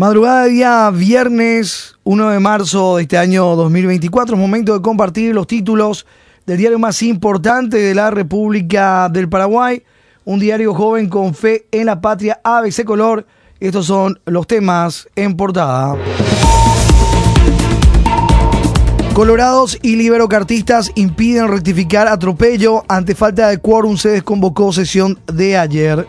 Madrugada de día viernes 1 de marzo de este año 2024. Es momento de compartir los títulos del diario más importante de la República del Paraguay. Un diario joven con fe en la patria ABC Color. Estos son los temas en portada. Colorados y liberocartistas impiden rectificar atropello. Ante falta de quórum se desconvocó sesión de ayer.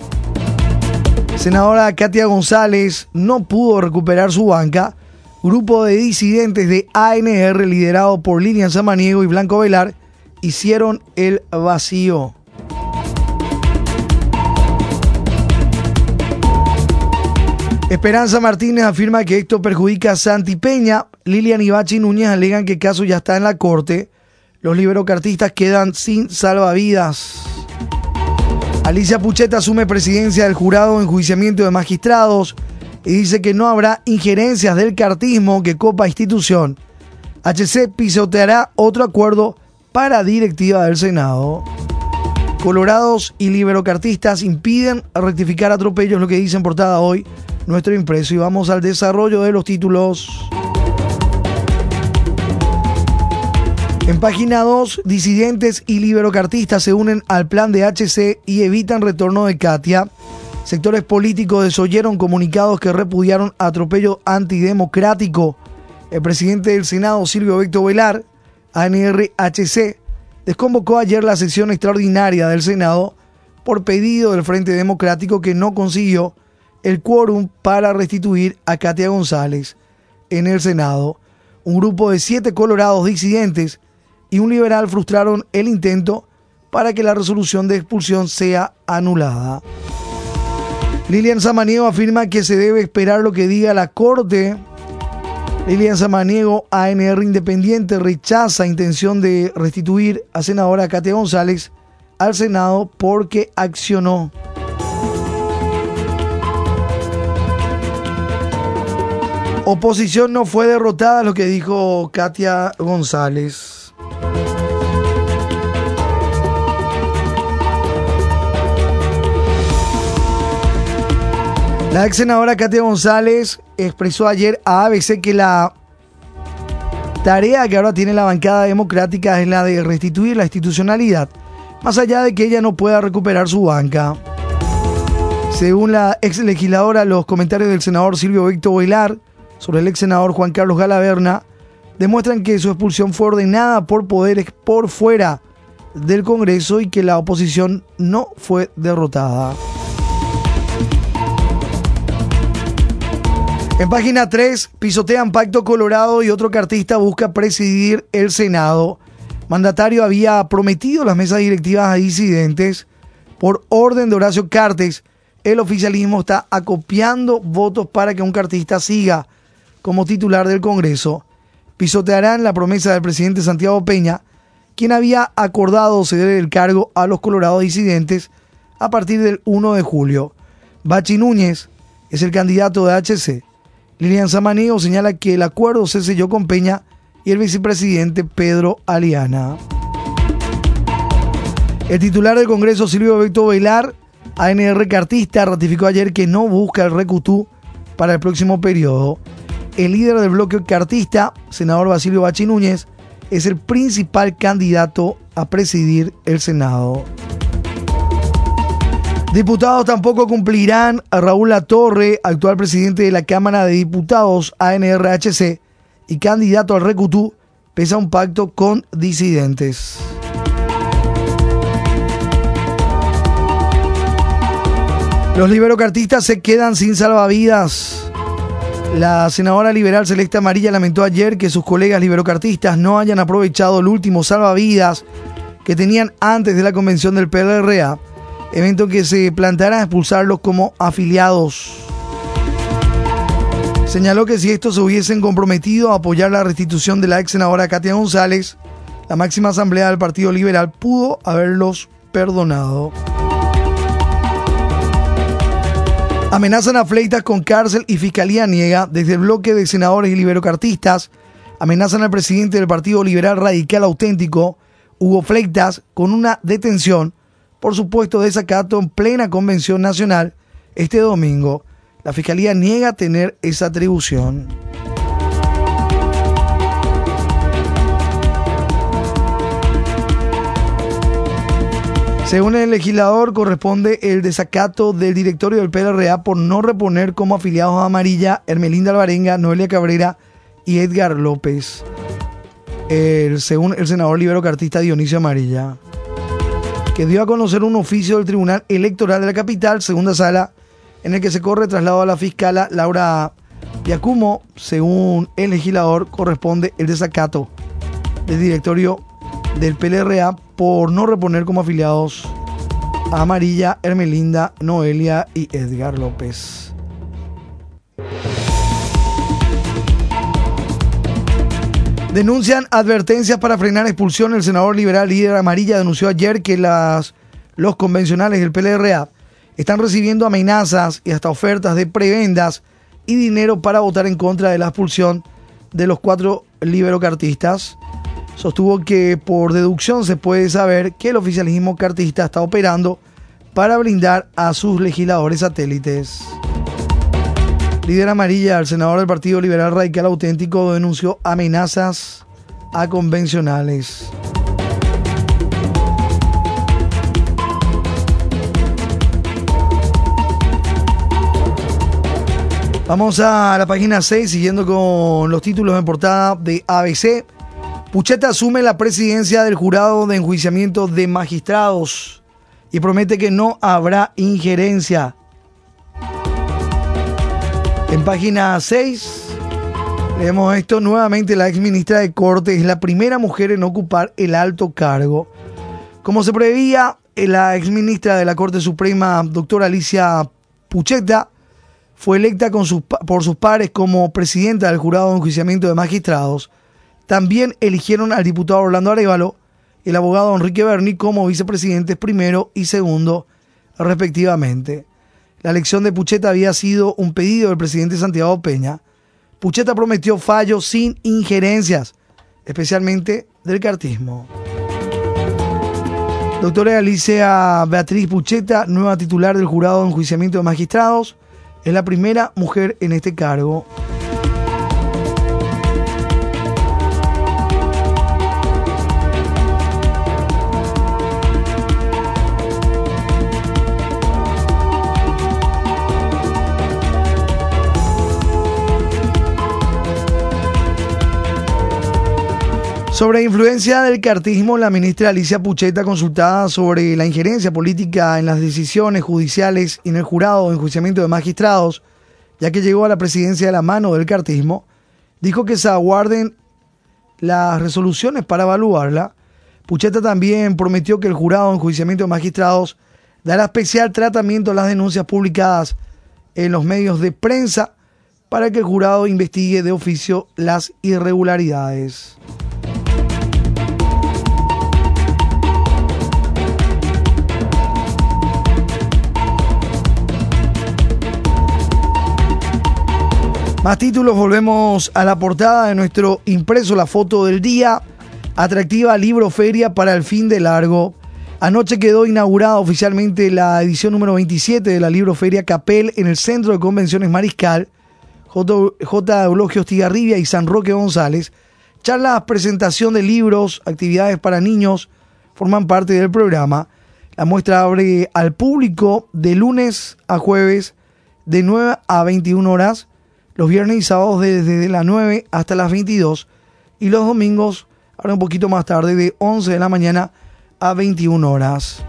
Senadora Katia González no pudo recuperar su banca. Grupo de disidentes de ANR liderado por Lilian Samaniego y Blanco Velar hicieron el vacío. Esperanza Martínez afirma que esto perjudica a Santi Peña. Lilian y Bachi Núñez alegan que el caso ya está en la corte. Los liberocartistas quedan sin salvavidas. Alicia Pucheta asume presidencia del jurado en enjuiciamiento de magistrados y dice que no habrá injerencias del cartismo que copa institución. HC pisoteará otro acuerdo para directiva del Senado. Colorados y liberocartistas impiden rectificar atropellos, lo que dice en portada hoy nuestro impreso. Y vamos al desarrollo de los títulos. En página 2, disidentes y liberocartistas se unen al plan de HC y evitan retorno de Katia. Sectores políticos desoyeron comunicados que repudiaron atropello antidemocrático. El presidente del Senado, Silvio Víctor Velar, ANRHC, desconvocó ayer la sesión extraordinaria del Senado por pedido del Frente Democrático que no consiguió el quórum para restituir a Katia González en el Senado. Un grupo de siete colorados disidentes y un liberal frustraron el intento para que la resolución de expulsión sea anulada. Lilian Samaniego afirma que se debe esperar lo que diga la Corte. Lilian Samaniego, ANR Independiente, rechaza intención de restituir a senadora Katia González al Senado porque accionó. Oposición no fue derrotada, lo que dijo Katia González. La ex senadora Katia González expresó ayer a ABC que la tarea que ahora tiene la bancada democrática es la de restituir la institucionalidad, más allá de que ella no pueda recuperar su banca. Según la ex legisladora, los comentarios del senador Silvio Víctor Boilar sobre el ex senador Juan Carlos Galaverna demuestran que su expulsión fue ordenada por poderes por fuera del Congreso y que la oposición no fue derrotada. En página 3, pisotean Pacto Colorado y otro cartista busca presidir el Senado. Mandatario había prometido las mesas directivas a disidentes. Por orden de Horacio Cartes, el oficialismo está acopiando votos para que un cartista siga como titular del Congreso. Pisotearán la promesa del presidente Santiago Peña, quien había acordado ceder el cargo a los colorados disidentes a partir del 1 de julio. Bachi Núñez es el candidato de HC. Lilian Samaniego señala que el acuerdo se selló con Peña y el vicepresidente Pedro Aliana. El titular del Congreso, Silvio Víctor Bailar, ANR Cartista, ratificó ayer que no busca el recutú para el próximo periodo. El líder del bloque cartista, senador Basilio Bachi Núñez, es el principal candidato a presidir el Senado. Diputados tampoco cumplirán a Raúl Latorre, actual presidente de la Cámara de Diputados ANRHC y candidato al Recutú, pese a un pacto con disidentes. Los liberocartistas se quedan sin salvavidas. La senadora liberal Celeste Amarilla lamentó ayer que sus colegas liberocartistas no hayan aprovechado el último salvavidas que tenían antes de la convención del PLRA evento que se planteara expulsarlos como afiliados. Señaló que si estos se hubiesen comprometido a apoyar la restitución de la ex senadora Katia González, la máxima asamblea del Partido Liberal pudo haberlos perdonado. Amenazan a Fleitas con cárcel y fiscalía niega desde el bloque de senadores y liberocartistas. Amenazan al presidente del Partido Liberal Radical Auténtico, Hugo Fleitas, con una detención por supuesto desacato en plena convención nacional este domingo. La Fiscalía niega tener esa atribución. Según el legislador, corresponde el desacato del directorio del PLRA por no reponer como afiliados a Amarilla Hermelinda Alvarenga, Noelia Cabrera y Edgar López, según el senador libero cartista Dionisio Amarilla, que dio a conocer un oficio del Tribunal Electoral de la Capital, segunda sala, en el que se corre traslado a la fiscala Laura Piacumo. Según el legislador, corresponde el desacato del directorio del PLRA por no reponer como afiliados a Amarilla, Hermelinda, Noelia y Edgar López. Denuncian advertencias para frenar expulsión. El senador liberal líder Amarilla denunció ayer que las, los convencionales del PLRA están recibiendo amenazas y hasta ofertas de prebendas y dinero para votar en contra de la expulsión de los cuatro liberocartistas sostuvo que por deducción se puede saber que el oficialismo cartista está operando para blindar a sus legisladores satélites. Líder amarilla, el senador del Partido Liberal Radical Auténtico denunció amenazas a convencionales. Vamos a la página 6, siguiendo con los títulos en portada de ABC. Pucheta asume la presidencia del jurado de enjuiciamiento de magistrados y promete que no habrá injerencia. En página 6 leemos esto nuevamente. La ex ministra de Corte es la primera mujer en ocupar el alto cargo. Como se preveía, la ex ministra de la Corte Suprema, doctora Alicia Pucheta, fue electa por sus pares como presidenta del jurado de enjuiciamiento de magistrados también eligieron al diputado Orlando Arevalo, el abogado Enrique Berni como vicepresidentes primero y segundo, respectivamente. La elección de Pucheta había sido un pedido del presidente Santiago Peña. Pucheta prometió fallos sin injerencias, especialmente del cartismo. Doctora Alicia Beatriz Pucheta, nueva titular del jurado de enjuiciamiento de magistrados, es la primera mujer en este cargo. Sobre influencia del cartismo, la ministra Alicia Pucheta, consultada sobre la injerencia política en las decisiones judiciales y en el jurado de enjuiciamiento de magistrados, ya que llegó a la presidencia de la mano del cartismo, dijo que se aguarden las resoluciones para evaluarla. Pucheta también prometió que el jurado de enjuiciamiento de magistrados dará especial tratamiento a las denuncias publicadas en los medios de prensa para que el jurado investigue de oficio las irregularidades. Más títulos, volvemos a la portada de nuestro impreso, la foto del día. Atractiva libro feria para el fin de largo. Anoche quedó inaugurada oficialmente la edición número 27 de la libro feria Capel en el Centro de Convenciones Mariscal. J. J. Eulogio Stigarribia y San Roque González. Charlas, presentación de libros, actividades para niños forman parte del programa. La muestra abre al público de lunes a jueves de 9 a 21 horas los viernes y sábados desde las 9 hasta las 22 y los domingos, ahora un poquito más tarde, de 11 de la mañana a 21 horas.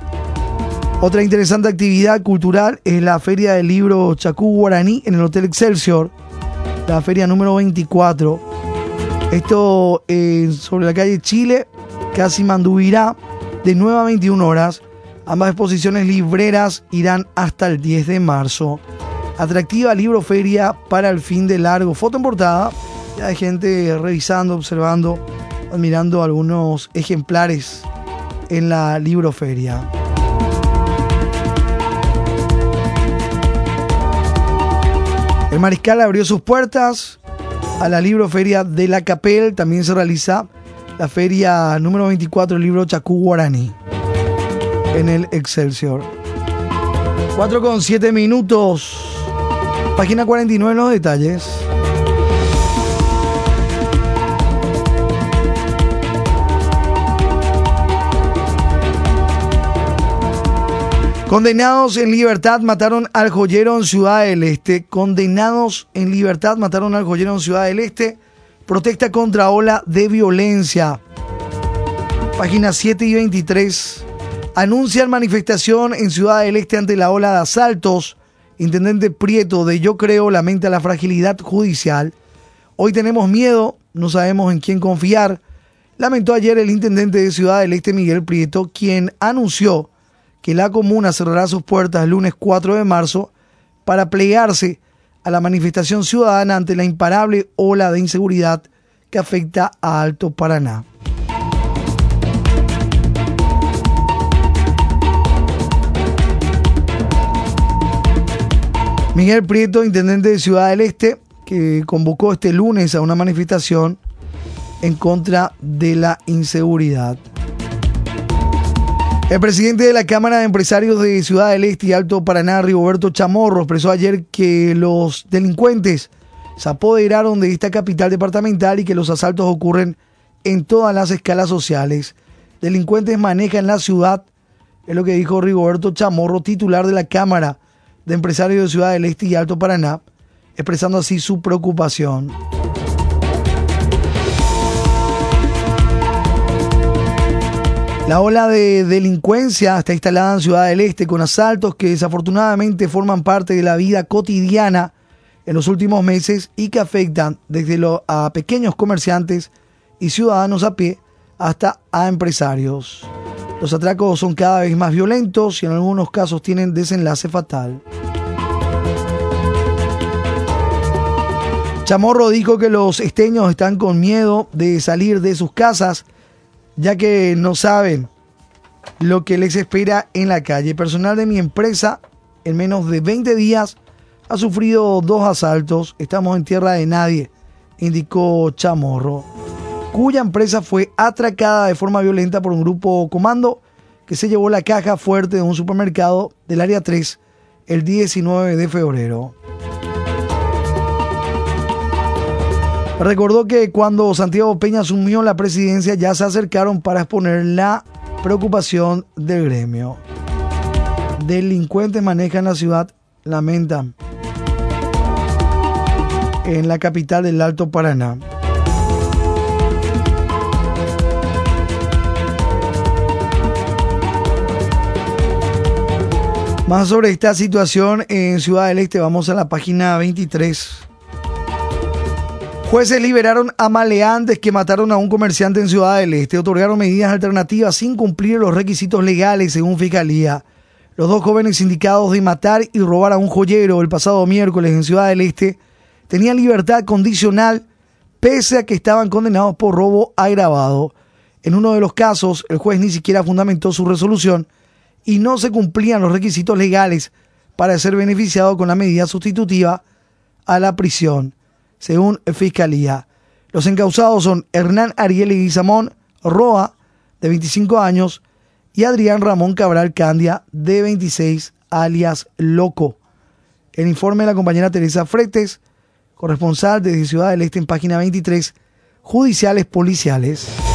Otra interesante actividad cultural es la Feria del Libro Chacú Guaraní en el Hotel Excelsior, la feria número 24. Esto eh, sobre la calle Chile, casi Mandubirá, de 9 a 21 horas. Ambas exposiciones libreras irán hasta el 10 de marzo atractiva libro feria para el fin de largo. Foto en portada, ya hay gente revisando, observando, admirando algunos ejemplares en la libroferia. El Mariscal abrió sus puertas a la libroferia de la Capel. También se realiza la feria número 24 del libro Chacú Guaraní en el Excelsior. 4 con 7 minutos. Página 49 los detalles. Condenados en libertad mataron al joyero en Ciudad del Este. Condenados en libertad mataron al joyero en Ciudad del Este. Protesta contra ola de violencia. Página 7 y 23. Anuncian manifestación en Ciudad del Este ante la ola de asaltos. Intendente Prieto de Yo Creo lamenta la fragilidad judicial. Hoy tenemos miedo, no sabemos en quién confiar. Lamentó ayer el intendente de Ciudad del Este, Miguel Prieto, quien anunció que la comuna cerrará sus puertas el lunes 4 de marzo para plegarse a la manifestación ciudadana ante la imparable ola de inseguridad que afecta a Alto Paraná. Miguel Prieto, intendente de Ciudad del Este, que convocó este lunes a una manifestación en contra de la inseguridad. El presidente de la Cámara de Empresarios de Ciudad del Este y Alto Paraná, Rigoberto Chamorro, expresó ayer que los delincuentes se apoderaron de esta capital departamental y que los asaltos ocurren en todas las escalas sociales. Delincuentes manejan la ciudad, es lo que dijo Rigoberto Chamorro, titular de la Cámara de Empresarios de Ciudad del Este y Alto Paraná, expresando así su preocupación. La ola de delincuencia está instalada en Ciudad del Este con asaltos que desafortunadamente forman parte de la vida cotidiana en los últimos meses y que afectan desde lo, a pequeños comerciantes y ciudadanos a pie hasta a empresarios. Los atracos son cada vez más violentos y en algunos casos tienen desenlace fatal. Chamorro dijo que los esteños están con miedo de salir de sus casas ya que no saben lo que les espera en la calle. Personal de mi empresa en menos de 20 días ha sufrido dos asaltos. Estamos en tierra de nadie, indicó Chamorro, cuya empresa fue atracada de forma violenta por un grupo comando que se llevó la caja fuerte de un supermercado del área 3 el 19 de febrero. Recordó que cuando Santiago Peña asumió la presidencia ya se acercaron para exponer la preocupación del gremio. Delincuentes manejan la ciudad, lamentan, en la capital del Alto Paraná. Más sobre esta situación en Ciudad del Este, vamos a la página 23. Jueces liberaron a maleantes que mataron a un comerciante en Ciudad del Este. Otorgaron medidas alternativas sin cumplir los requisitos legales, según Fiscalía. Los dos jóvenes indicados de matar y robar a un joyero el pasado miércoles en Ciudad del Este tenían libertad condicional pese a que estaban condenados por robo agravado. En uno de los casos, el juez ni siquiera fundamentó su resolución y no se cumplían los requisitos legales para ser beneficiado con la medida sustitutiva a la prisión según Fiscalía. Los encausados son Hernán Ariel Guizamón Roa, de 25 años, y Adrián Ramón Cabral Candia, de 26, alias Loco. El informe de la compañera Teresa Fretes, corresponsal desde Ciudad del Este en página 23, judiciales policiales.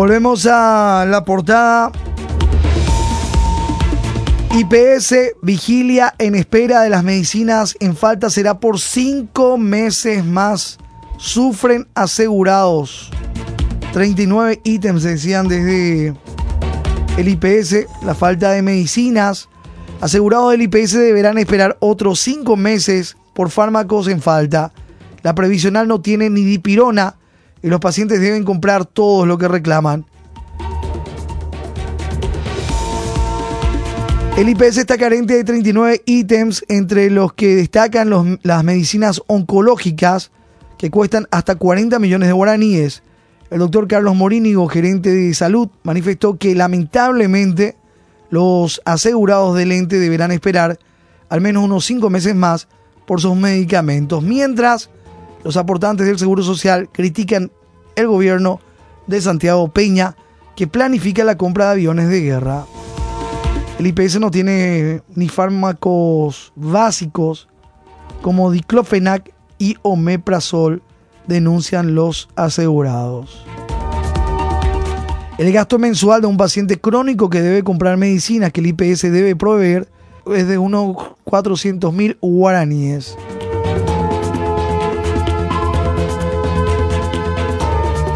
Volvemos a la portada. IPS vigilia en espera de las medicinas en falta será por cinco meses más. Sufren asegurados. 39 ítems decían desde el IPS. La falta de medicinas. Asegurados del IPS deberán esperar otros cinco meses por fármacos en falta. La previsional no tiene ni dipirona y los pacientes deben comprar todo lo que reclaman. El IPS está carente de 39 ítems, entre los que destacan las medicinas oncológicas, que cuestan hasta 40 millones de guaraníes. El doctor Carlos Morínigo, gerente de salud, manifestó que lamentablemente los asegurados del ente deberán esperar al menos unos 5 meses más por sus medicamentos, mientras Los aportantes del Seguro Social critican el gobierno de Santiago Peña que planifica la compra de aviones de guerra. El IPS no tiene ni fármacos básicos como diclofenac y omeprazol, denuncian los asegurados. El gasto mensual de un paciente crónico que debe comprar medicinas que el IPS debe proveer es de unos 400 mil guaraníes.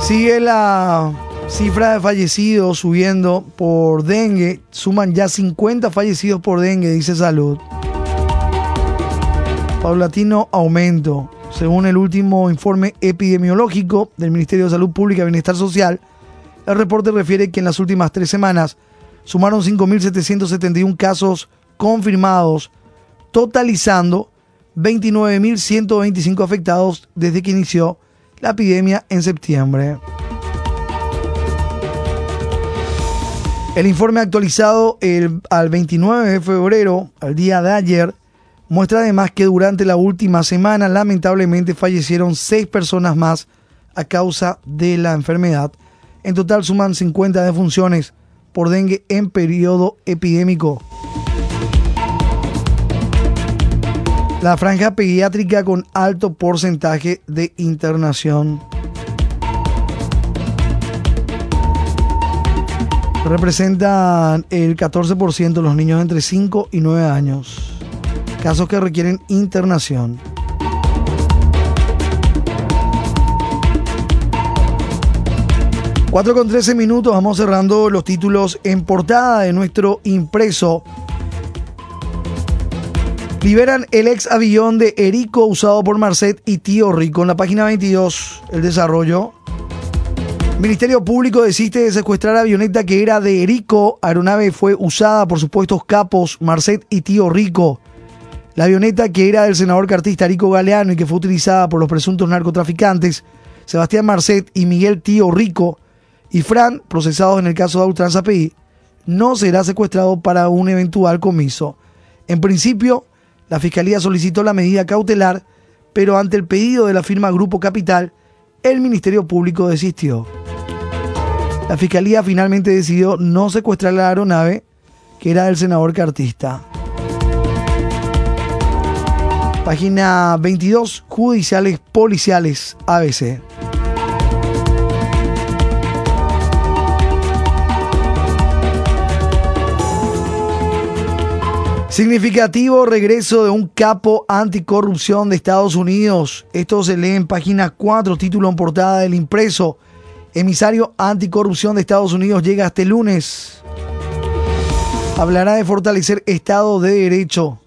Sigue la cifra de fallecidos subiendo por dengue. Suman ya 50 fallecidos por dengue, dice Salud. Paulatino aumento. Según el último informe epidemiológico del Ministerio de Salud Pública y Bienestar Social, el reporte refiere que en las últimas tres semanas sumaron 5.771 casos confirmados, totalizando 29.125 afectados desde que inició la epidemia en septiembre. El informe actualizado el, al 29 de febrero, al día de ayer, muestra además que durante la última semana lamentablemente fallecieron seis personas más a causa de la enfermedad. En total suman 50 defunciones por dengue en periodo epidémico. La franja pediátrica con alto porcentaje de internación. Representan el 14% de los niños entre 5 y 9 años. Casos que requieren internación. Cuatro con 13 minutos, vamos cerrando los títulos en portada de nuestro impreso Liberan el ex avión de Erico usado por Marcet y Tío Rico. En la página 22, el desarrollo. Ministerio Público desiste de secuestrar avioneta que era de Erico. Aeronave fue usada por supuestos capos Marcet y Tío Rico. La avioneta que era del senador cartista Erico Galeano y que fue utilizada por los presuntos narcotraficantes Sebastián Marcet y Miguel Tío Rico y Fran, procesados en el caso de Ultranza PI, no será secuestrado para un eventual comiso. En principio, la Fiscalía solicitó la medida cautelar, pero ante el pedido de la firma Grupo Capital, el Ministerio Público desistió. La Fiscalía finalmente decidió no secuestrar la aeronave, que era del senador cartista. Página 22, Judiciales Policiales, ABC. Significativo regreso de un capo anticorrupción de Estados Unidos. Esto se lee en página 4, título en portada del impreso. Emisario anticorrupción de Estados Unidos llega este lunes. Hablará de fortalecer Estado de Derecho.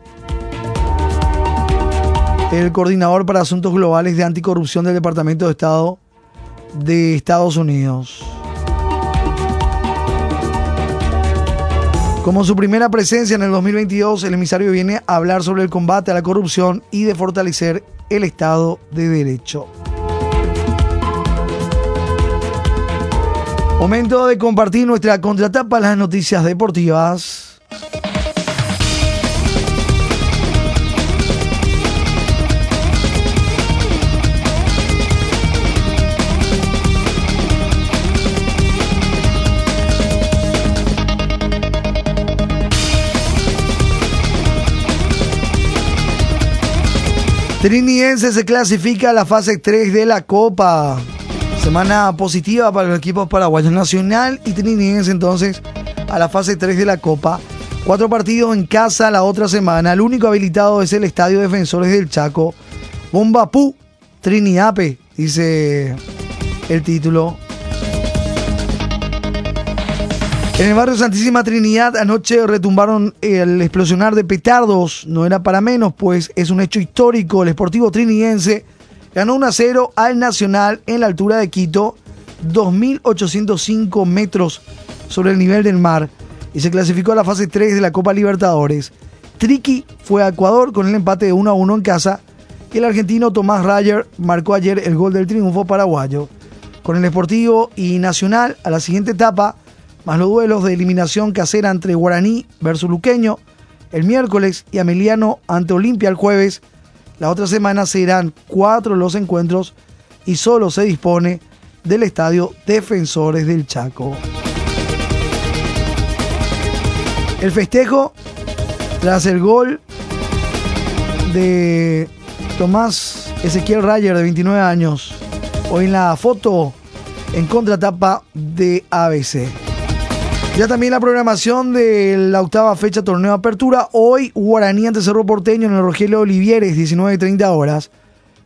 El coordinador para asuntos globales de anticorrupción del Departamento de Estado de Estados Unidos. Como su primera presencia en el 2022, el emisario viene a hablar sobre el combate a la corrupción y de fortalecer el Estado de Derecho. Momento de compartir nuestra contratapa las noticias deportivas. Triniense se clasifica a la fase 3 de la Copa. Semana positiva para los equipos paraguayos Nacional y Triniense entonces a la fase 3 de la Copa. Cuatro partidos en casa la otra semana. El único habilitado es el Estadio Defensores del Chaco. Bombapú, Triniape, dice el título. En el barrio Santísima Trinidad anoche retumbaron el explosionar de petardos. No era para menos, pues es un hecho histórico. El Esportivo Trinidense ganó 1 a 0 al Nacional en la altura de Quito, 2.805 metros sobre el nivel del mar, y se clasificó a la fase 3 de la Copa Libertadores. Triqui fue a Ecuador con el empate de 1 a 1 en casa, y el argentino Tomás Rayer marcó ayer el gol del triunfo paraguayo. Con el Esportivo y Nacional a la siguiente etapa más los duelos de eliminación casera entre Guaraní versus Luqueño el miércoles y Ameliano ante Olimpia el jueves, La otra semana serán cuatro los encuentros y solo se dispone del estadio Defensores del Chaco. El festejo tras el gol de Tomás Ezequiel Rayer de 29 años. Hoy en la foto en contratapa de ABC. Ya también la programación de la octava fecha torneo de apertura. Hoy Guaraní ante Cerro Porteño en el Rogelio Olivieres, 19.30 horas.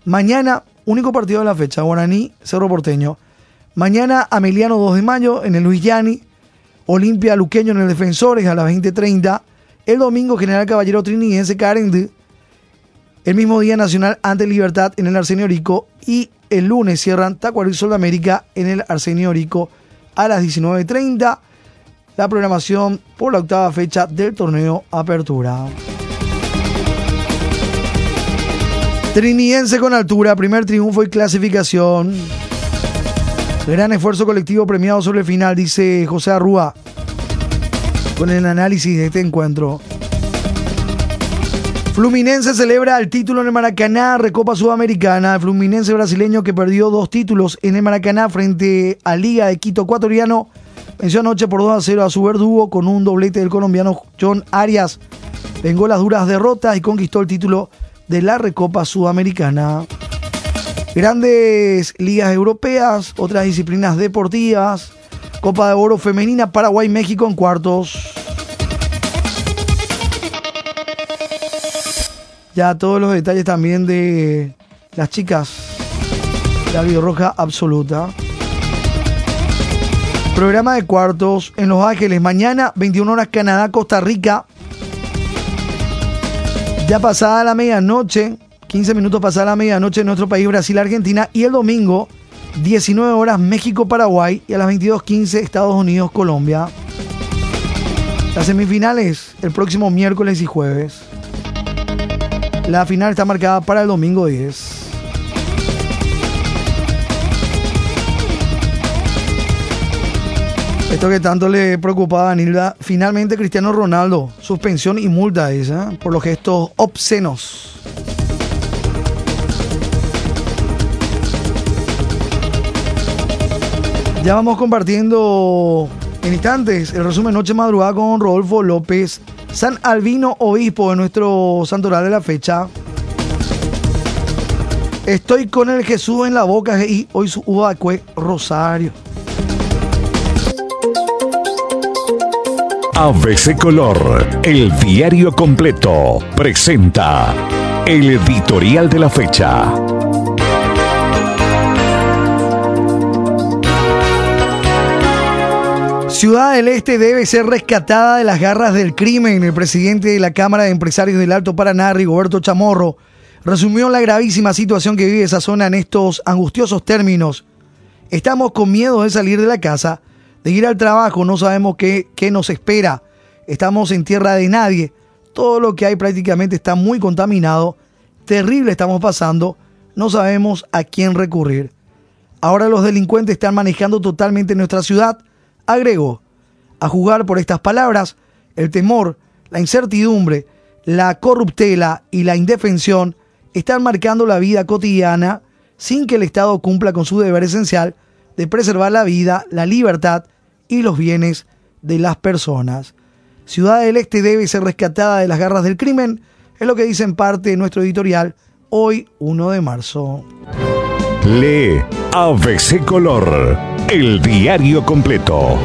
Mañana, único partido de la fecha, Guaraní, Cerro Porteño. Mañana Ameliano 2 de mayo en el Luis Yani. Olimpia Luqueño en el Defensores a las 20.30. El domingo General Caballero Trinidense Carende. El mismo día Nacional ante Libertad en el Arsenio Rico. Y el lunes cierran Tacuarí Sol de América en el Arsenio Rico a las 19.30 la programación por la octava fecha del torneo Apertura. Triniense con altura, primer triunfo y clasificación. Gran esfuerzo colectivo premiado sobre el final, dice José Arrúa, con el análisis de este encuentro. Fluminense celebra el título en el Maracaná, Recopa Sudamericana. Fluminense brasileño que perdió dos títulos en el Maracaná frente a Liga de Quito ecuatoriano Venció anoche por 2 a 0 a su verdugo con un doblete del colombiano John Arias. Vengó las duras derrotas y conquistó el título de la Recopa Sudamericana. Grandes ligas europeas, otras disciplinas deportivas. Copa de Oro Femenina, Paraguay-México en cuartos. Ya todos los detalles también de las chicas. La roja absoluta. Programa de cuartos en Los Ángeles. Mañana, 21 horas, Canadá, Costa Rica. Ya pasada la medianoche, 15 minutos pasada la medianoche en nuestro país, Brasil, Argentina. Y el domingo, 19 horas, México, Paraguay. Y a las 22.15, Estados Unidos, Colombia. Las semifinales el próximo miércoles y jueves. La final está marcada para el domingo 10. Esto que tanto le preocupaba a Nilda, finalmente Cristiano Ronaldo, suspensión y multa esa ¿eh? por los gestos obscenos. Ya vamos compartiendo en instantes el resumen Noche Madrugada con Rodolfo López, San Albino, obispo de nuestro santoral de la fecha. Estoy con el Jesús en la boca y hoy su Ubacue Rosario. ABC Color, el diario completo, presenta el editorial de la fecha. Ciudad del Este debe ser rescatada de las garras del crimen. El presidente de la Cámara de Empresarios del Alto Paraná, Rigoberto Chamorro, resumió la gravísima situación que vive esa zona en estos angustiosos términos. Estamos con miedo de salir de la casa de ir al trabajo, no sabemos qué, qué nos espera, estamos en tierra de nadie, todo lo que hay prácticamente está muy contaminado, terrible estamos pasando, no sabemos a quién recurrir. Ahora los delincuentes están manejando totalmente nuestra ciudad, agregó. A jugar por estas palabras, el temor, la incertidumbre, la corruptela y la indefensión están marcando la vida cotidiana sin que el Estado cumpla con su deber esencial de preservar la vida, la libertad y los bienes de las personas. Ciudad del Este debe ser rescatada de las garras del crimen, es lo que dice en parte nuestro editorial hoy 1 de marzo. Lee ABC Color, el diario completo.